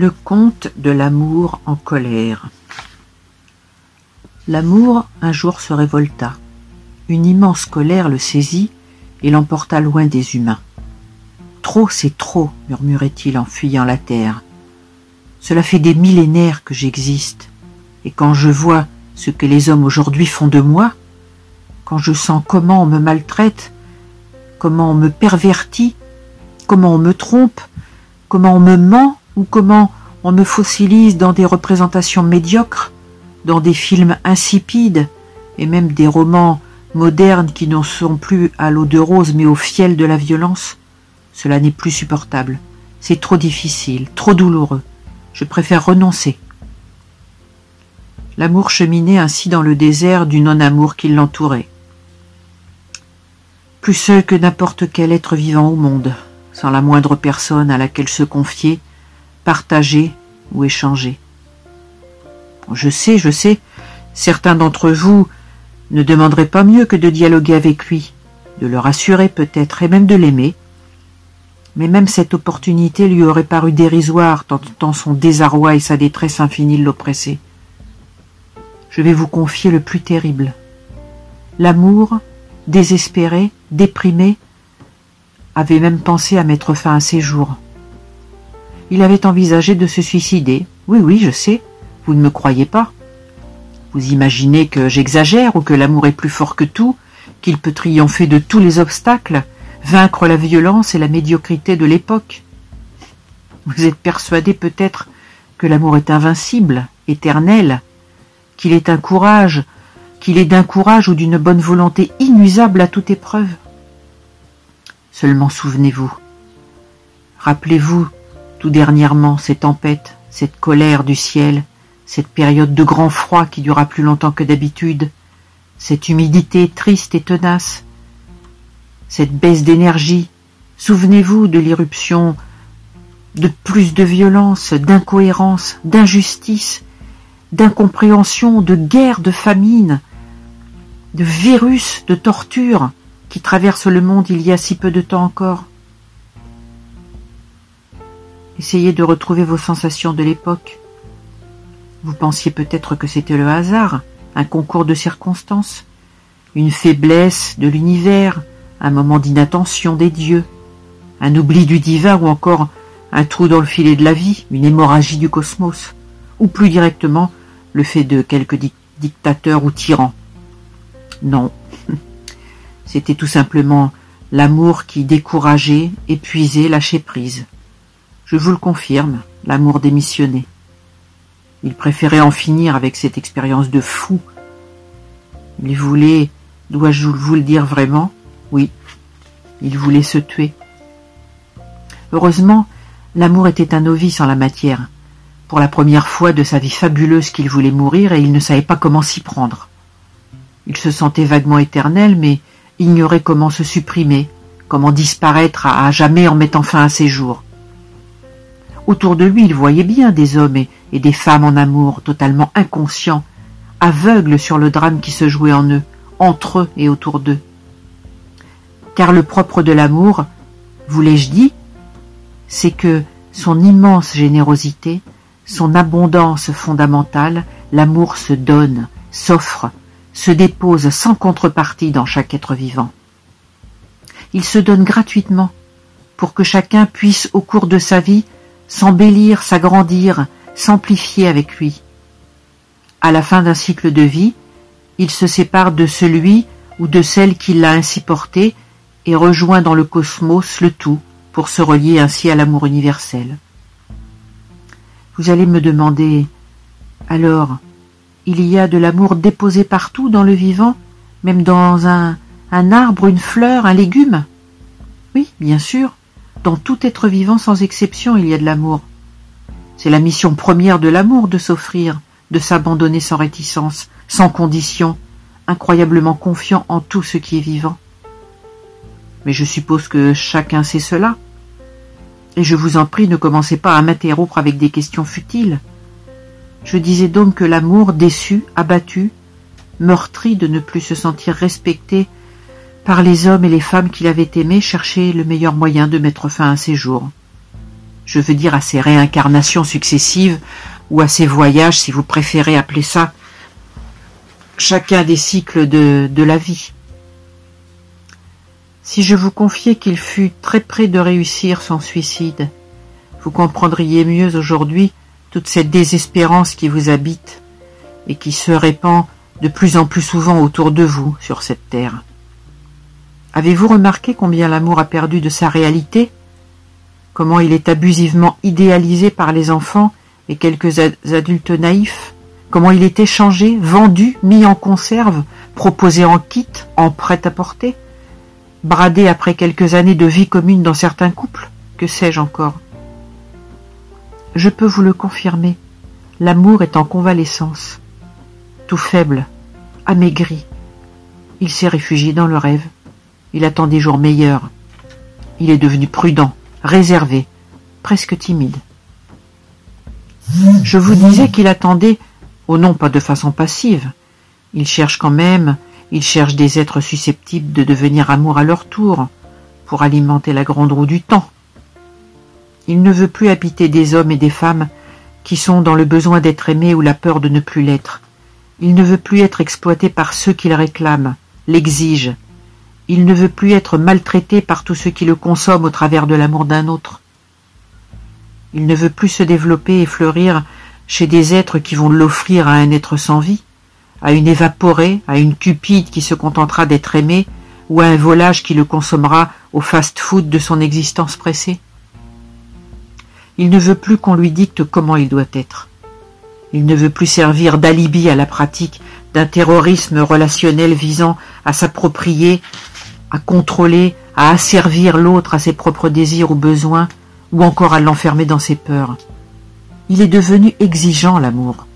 Le conte de l'amour en colère. L'amour un jour se révolta. Une immense colère le saisit et l'emporta loin des humains. Trop, c'est trop, murmurait-il en fuyant la terre. Cela fait des millénaires que j'existe, et quand je vois ce que les hommes aujourd'hui font de moi, quand je sens comment on me maltraite, comment on me pervertit, comment on me trompe, comment on me ment, ou comment on me fossilise dans des représentations médiocres, dans des films insipides, et même des romans modernes qui n'en sont plus à l'eau de rose mais au fiel de la violence, cela n'est plus supportable. C'est trop difficile, trop douloureux. Je préfère renoncer. L'amour cheminait ainsi dans le désert du non-amour qui l'entourait. Plus seul que n'importe quel être vivant au monde, sans la moindre personne à laquelle se confier, partager ou échanger. Je sais, je sais, certains d'entre vous ne demanderaient pas mieux que de dialoguer avec lui, de le rassurer peut-être et même de l'aimer. Mais même cette opportunité lui aurait paru dérisoire tant, son désarroi et sa détresse infinie l'oppressaient. Je vais vous confier le plus terrible. L'amour, désespéré, déprimé, avait même pensé à mettre fin à ses jours. Il avait envisagé de se suicider. Oui, oui, je sais, vous ne me croyez pas. Vous imaginez que j'exagère ou que l'amour est plus fort que tout, qu'il peut triompher de tous les obstacles, vaincre la violence et la médiocrité de l'époque. Vous êtes persuadé peut-être que l'amour est invincible, éternel, qu'il est un courage, qu'il est d'un courage ou d'une bonne volonté inusable à toute épreuve. Seulement souvenez-vous, rappelez-vous tout dernièrement ces tempêtes, cette colère du ciel, cette période de grand froid qui dura plus longtemps que d'habitude, cette humidité triste et tenace, cette baisse d'énergie, souvenez-vous de l'irruption de plus de violence, d'incohérence, d'injustice, d'incompréhension, de guerre, de famine, de virus, de torture qui traversent le monde il y a si peu de temps encore. Essayez de retrouver vos sensations de l'époque. Vous pensiez peut-être que c'était le hasard, un concours de circonstances, une faiblesse de l'univers, un moment d'inattention des dieux, un oubli du divin ou encore un trou dans le filet de la vie, une hémorragie du cosmos, ou plus directement le fait de quelques dictateurs ou tyrans. Non, c'était tout simplement l'amour qui décourageait, épuisait, lâchait prise. Je vous le confirme, l'amour démissionné. Il préférait en finir avec cette expérience de fou. Il voulait, dois-je vous le dire vraiment? Oui, il voulait se tuer. Heureusement, l'amour était un novice en la matière. Pour la première fois de sa vie fabuleuse qu'il voulait mourir et il ne savait pas comment s'y prendre. Il se sentait vaguement éternel, mais ignorait comment se supprimer, comment disparaître à jamais en mettant fin à ses jours. Autour de lui, il voyait bien des hommes et, des femmes en amour, totalement inconscients, aveugles sur le drame qui se jouait en eux, entre eux et autour d'eux. Car le propre de l'amour, vous l'ai-je dit, c'est que son immense générosité, son abondance fondamentale, l'amour se donne, s'offre, se dépose sans contrepartie dans chaque être vivant. Il se donne gratuitement pour que chacun puisse au cours de sa vie s'embellir, s'agrandir, s'amplifier avec lui. À la fin d'un cycle de vie, il se sépare de celui ou de celle qui l'a ainsi porté et rejoint dans le cosmos le tout pour se relier ainsi à l'amour universel. Vous allez me demander, alors, il y a de l'amour déposé partout dans le vivant, même dans un, un arbre, une fleur, un légume? Oui, bien sûr. Dans tout être vivant sans exception, il y a de l'amour. C'est la mission première de l'amour de s'offrir, de s'abandonner sans réticence, sans condition, incroyablement confiant en tout ce qui est vivant. Mais je suppose que chacun sait cela. Et je vous en prie, ne commencez pas à m'interrompre avec des questions futiles. Je disais donc que l'amour, déçu, abattu, meurtri de ne plus se sentir respecté, par les hommes et les femmes qu'il avait aimés cherchaient le meilleur moyen de mettre fin à ses jours. je veux dire à ces réincarnations successives, ou à ces voyages, si vous préférez appeler ça, chacun des cycles de, de la vie. Si je vous confiais qu'il fut très près de réussir son suicide, vous comprendriez mieux aujourd'hui toute cette désespérance qui vous habite et qui se répand de plus en plus souvent autour de vous sur cette terre. Avez-vous remarqué combien l'amour a perdu de sa réalité? Comment il est abusivement idéalisé par les enfants et quelques adultes naïfs? Comment il est échangé, vendu, mis en conserve, proposé en kit, en prêt-à-porter? Bradé après quelques années de vie commune dans certains couples Que sais-je encore? Je peux vous le confirmer, l'amour est en convalescence, tout faible, amaigri. Il s'est réfugié dans le rêve. Il attend des jours meilleurs. Il est devenu prudent, réservé, presque timide. Je vous disais qu'il attendait, au non pas de façon passive. Il cherche quand même, il cherche des êtres susceptibles de devenir amour à leur tour, pour alimenter la grande roue du temps. Il ne veut plus habiter des hommes et des femmes qui sont dans le besoin d'être aimés ou la peur de ne plus l'être. Il ne veut plus être exploité par ceux qui le réclament, l'exigent. Il ne veut plus être maltraité par tous ceux qui le consomment au travers de l'amour d'un autre. Il ne veut plus se développer et fleurir chez des êtres qui vont l'offrir à un être sans vie, à une évaporée, à une cupide qui se contentera d'être aimée, ou à un volage qui le consommera au fast-food de son existence pressée. Il ne veut plus qu'on lui dicte comment il doit être. Il ne veut plus servir d'alibi à la pratique d'un terrorisme relationnel visant à s'approprier, à contrôler, à asservir l'autre à ses propres désirs ou besoins, ou encore à l'enfermer dans ses peurs. Il est devenu exigeant, l'amour.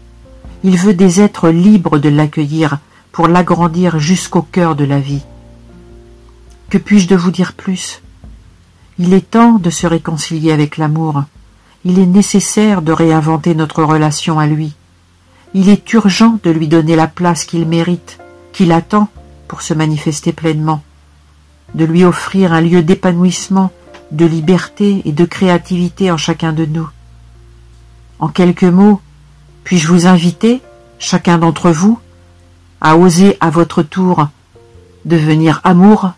Il veut des êtres libres de l'accueillir pour l'agrandir jusqu'au cœur de la vie. Que puis-je de vous dire plus? Il est temps de se réconcilier avec l'amour, il est nécessaire de réinventer notre relation à lui. Il est urgent de lui donner la place qu'il mérite, qu'il attend pour se manifester pleinement, de lui offrir un lieu d'épanouissement, de liberté et de créativité en chacun de nous. En quelques mots, puis-je vous inviter, chacun d'entre vous, à oser à votre tour devenir amour